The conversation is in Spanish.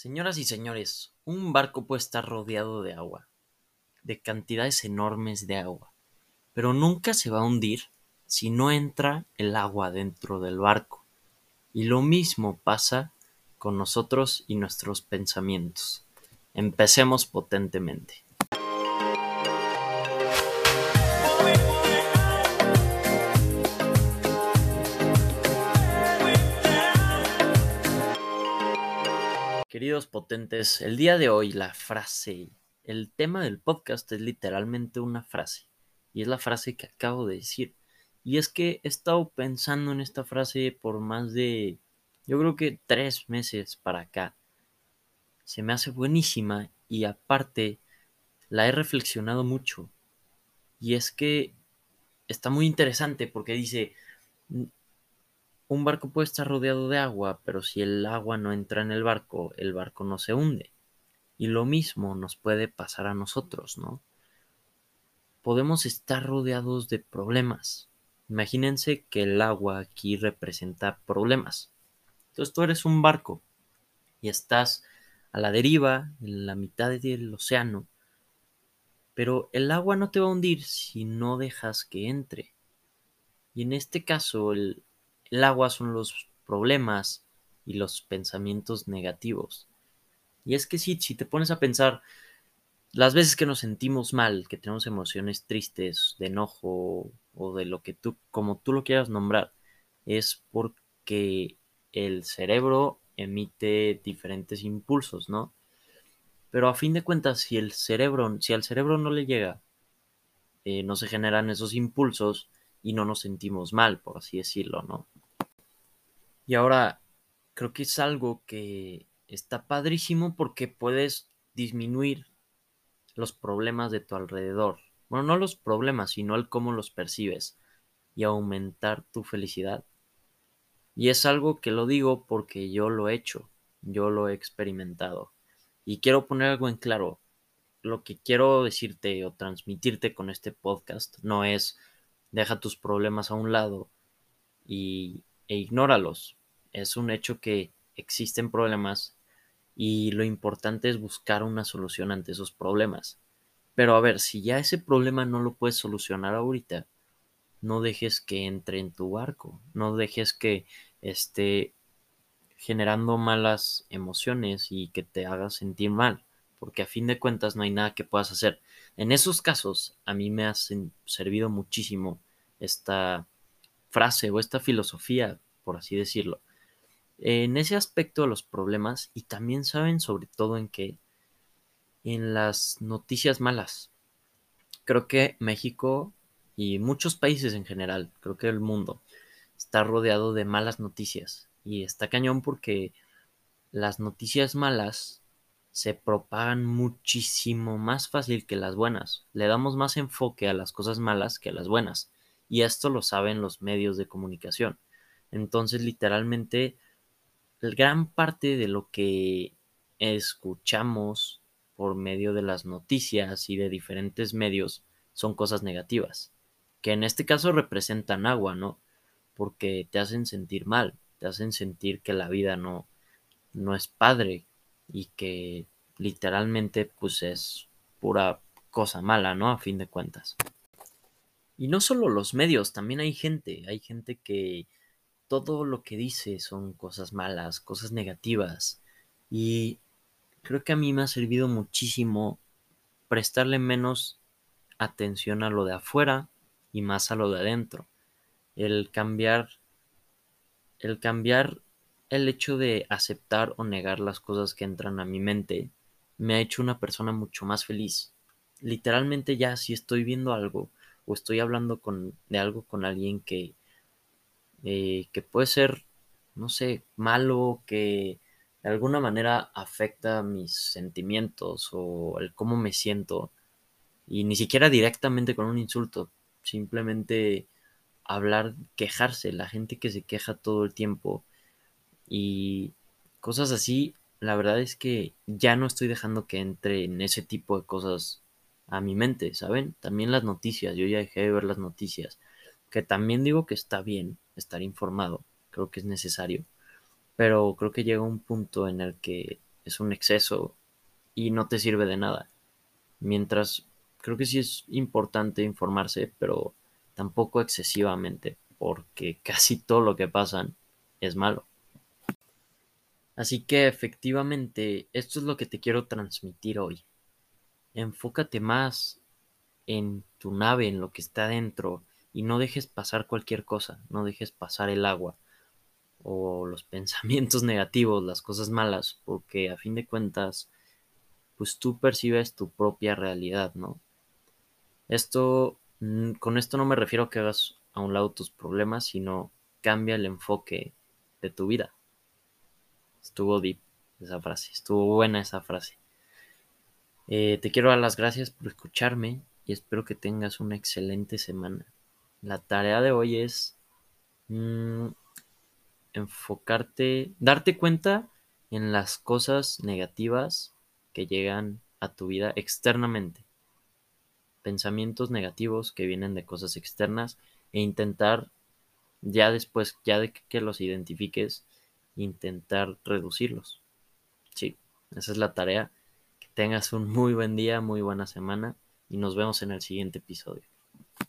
Señoras y señores, un barco puede estar rodeado de agua, de cantidades enormes de agua, pero nunca se va a hundir si no entra el agua dentro del barco. Y lo mismo pasa con nosotros y nuestros pensamientos. Empecemos potentemente. Queridos potentes, el día de hoy la frase, el tema del podcast es literalmente una frase. Y es la frase que acabo de decir. Y es que he estado pensando en esta frase por más de, yo creo que tres meses para acá. Se me hace buenísima y aparte la he reflexionado mucho. Y es que está muy interesante porque dice, un barco puede estar rodeado de agua, pero si el agua no entra en el barco, el barco no se hunde. Y lo mismo nos puede pasar a nosotros, ¿no? Podemos estar rodeados de problemas. Imagínense que el agua aquí representa problemas. Entonces tú eres un barco y estás a la deriva, en la mitad del océano. Pero el agua no te va a hundir si no dejas que entre. Y en este caso, el, el agua son los problemas y los pensamientos negativos. Y es que sí, si te pones a pensar, las veces que nos sentimos mal, que tenemos emociones tristes, de enojo o de lo que tú, como tú lo quieras nombrar, es porque el cerebro emite diferentes impulsos, ¿no? Pero a fin de cuentas, si el cerebro, si al cerebro no le llega, eh, no se generan esos impulsos y no nos sentimos mal, por así decirlo, ¿no? Y ahora creo que es algo que está padrísimo porque puedes disminuir los problemas de tu alrededor. Bueno, no los problemas, sino el cómo los percibes y aumentar tu felicidad. Y es algo que lo digo porque yo lo he hecho, yo lo he experimentado. Y quiero poner algo en claro. Lo que quiero decirte o transmitirte con este podcast no es deja tus problemas a un lado y, e ignóralos es un hecho que existen problemas y lo importante es buscar una solución ante esos problemas. Pero a ver, si ya ese problema no lo puedes solucionar ahorita, no dejes que entre en tu barco, no dejes que esté generando malas emociones y que te haga sentir mal, porque a fin de cuentas no hay nada que puedas hacer. En esos casos, a mí me ha servido muchísimo esta frase o esta filosofía, por así decirlo, en ese aspecto de los problemas y también saben sobre todo en que en las noticias malas. Creo que México y muchos países en general, creo que el mundo, está rodeado de malas noticias. Y está cañón porque las noticias malas se propagan muchísimo más fácil que las buenas. Le damos más enfoque a las cosas malas que a las buenas. Y esto lo saben los medios de comunicación. Entonces, literalmente, gran parte de lo que escuchamos por medio de las noticias y de diferentes medios son cosas negativas, que en este caso representan agua, ¿no? Porque te hacen sentir mal, te hacen sentir que la vida no, no es padre y que literalmente pues es pura cosa mala, ¿no? A fin de cuentas. Y no solo los medios, también hay gente, hay gente que todo lo que dice son cosas malas, cosas negativas. Y creo que a mí me ha servido muchísimo prestarle menos atención a lo de afuera y más a lo de adentro. El cambiar, el cambiar el hecho de aceptar o negar las cosas que entran a mi mente me ha hecho una persona mucho más feliz. Literalmente ya si estoy viendo algo o estoy hablando con, de algo con alguien que eh, que puede ser, no sé, malo, que de alguna manera afecta mis sentimientos o el cómo me siento, y ni siquiera directamente con un insulto, simplemente hablar, quejarse, la gente que se queja todo el tiempo y cosas así, la verdad es que ya no estoy dejando que entre en ese tipo de cosas a mi mente, ¿saben? También las noticias, yo ya dejé de ver las noticias que también digo que está bien estar informado, creo que es necesario, pero creo que llega un punto en el que es un exceso y no te sirve de nada. Mientras creo que sí es importante informarse, pero tampoco excesivamente, porque casi todo lo que pasan es malo. Así que efectivamente, esto es lo que te quiero transmitir hoy. Enfócate más en tu nave, en lo que está dentro, y no dejes pasar cualquier cosa, no dejes pasar el agua o los pensamientos negativos, las cosas malas, porque a fin de cuentas, pues tú percibes tu propia realidad, ¿no? Esto, mm, con esto no me refiero a que hagas a un lado tus problemas, sino cambia el enfoque de tu vida. Estuvo deep esa frase, estuvo buena esa frase. Eh, te quiero dar las gracias por escucharme y espero que tengas una excelente semana. La tarea de hoy es mm, enfocarte, darte cuenta en las cosas negativas que llegan a tu vida externamente. Pensamientos negativos que vienen de cosas externas e intentar, ya después, ya de que los identifiques, intentar reducirlos. Sí, esa es la tarea. Que tengas un muy buen día, muy buena semana y nos vemos en el siguiente episodio.